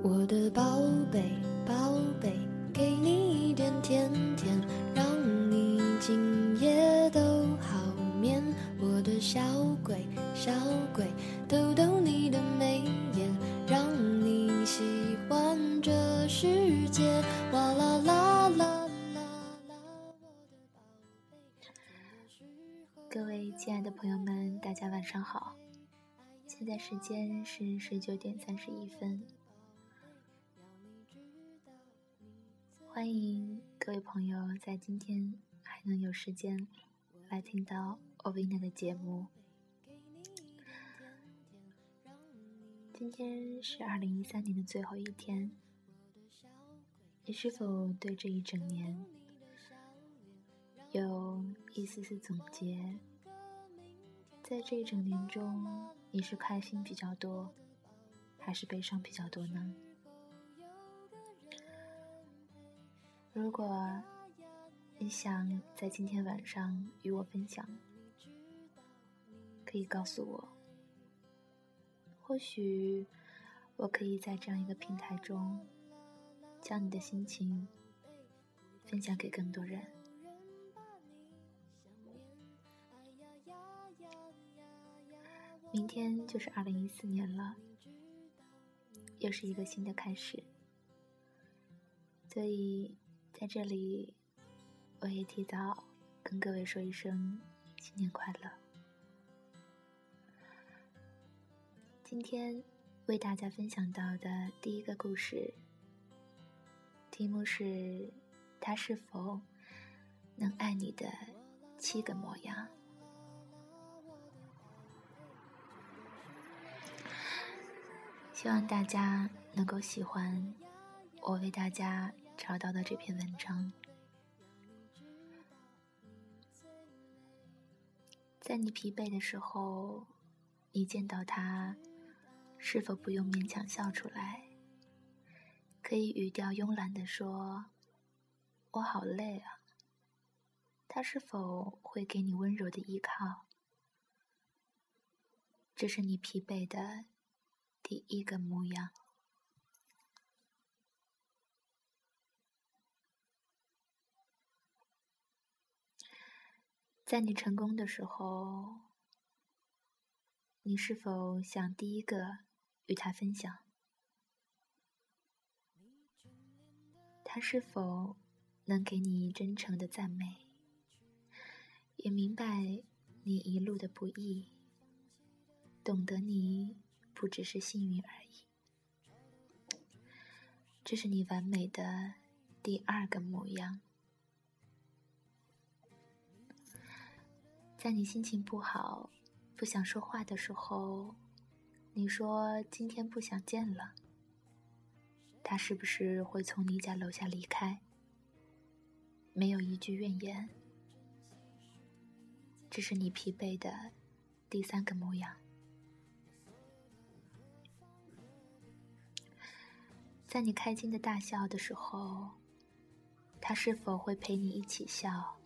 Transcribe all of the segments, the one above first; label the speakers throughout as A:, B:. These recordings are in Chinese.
A: 我的宝贝，宝贝，给你一点甜甜，让你今夜都好眠。我的小鬼，小鬼，逗逗你的眉眼，让你喜欢这世界。哇啦啦啦啦啦，我的宝贝
B: 各位亲爱的朋友们，大家晚上好，现在时间是十九点三十一分。欢迎各位朋友在今天还能有时间来听到欧维娜的节目。今天是二零一三年的最后一天，你是否对这一整年有一丝丝总结？在这一整年中，你是开心比较多，还是悲伤比较多呢？如果你想在今天晚上与我分享，可以告诉我。或许我可以在这样一个平台中，将你的心情分享给更多人。明天就是二零一四年了，又是一个新的开始，所以。在这里，我也提早跟各位说一声新年快乐。今天为大家分享到的第一个故事，题目是“他是否能爱你的七个模样”。希望大家能够喜欢我为大家。找到的这篇文章，在你疲惫的时候，你见到他，是否不用勉强笑出来？可以语调慵懒的说：“我好累啊。”他是否会给你温柔的依靠？这是你疲惫的第一个模样。在你成功的时候，你是否想第一个与他分享？他是否能给你真诚的赞美，也明白你一路的不易，懂得你不只是幸运而已？这是你完美的第二个模样。在你心情不好、不想说话的时候，你说今天不想见了，他是不是会从你家楼下离开？没有一句怨言，这是你疲惫的第三个模样。在你开心的大笑的时候，他是否会陪你一起笑？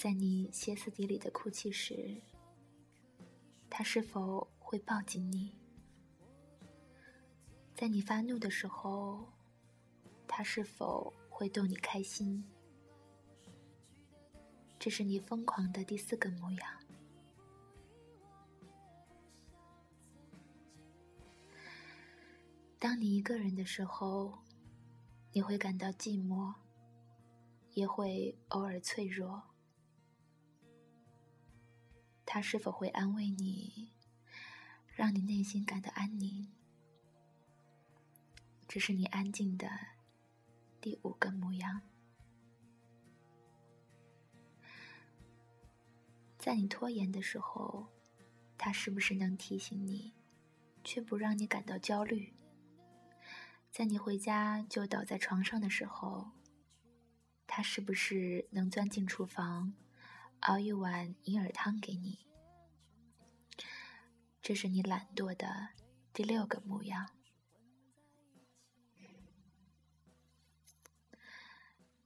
B: 在你歇斯底里的哭泣时，他是否会抱紧你？在你发怒的时候，他是否会逗你开心？这是你疯狂的第四个模样。当你一个人的时候，你会感到寂寞，也会偶尔脆弱。他是否会安慰你，让你内心感到安宁？这是你安静的第五个模样。在你拖延的时候，他是不是能提醒你，却不让你感到焦虑？在你回家就倒在床上的时候，他是不是能钻进厨房？熬一碗银耳汤给你，这是你懒惰的第六个模样。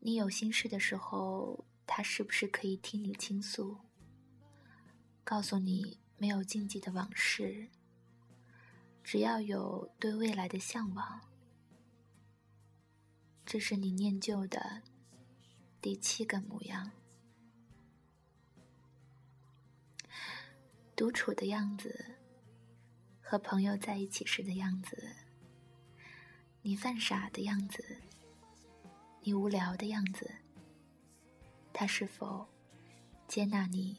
B: 你有心事的时候，他是不是可以听你倾诉，告诉你没有禁忌的往事，只要有对未来的向往，这是你念旧的第七个模样。独处的样子，和朋友在一起时的样子，你犯傻的样子，你无聊的样子，他是否接纳你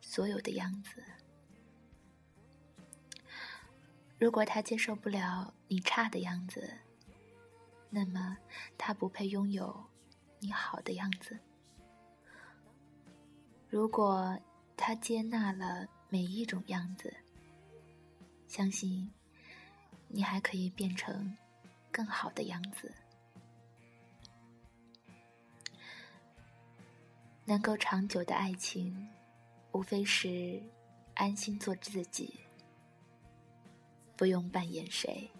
B: 所有的样子？如果他接受不了你差的样子，那么他不配拥有你好的样子。如果他接纳了每一种样子，相信你还可以变成更好的样子。能够长久的爱情，无非是安心做自己。不用扮演谁，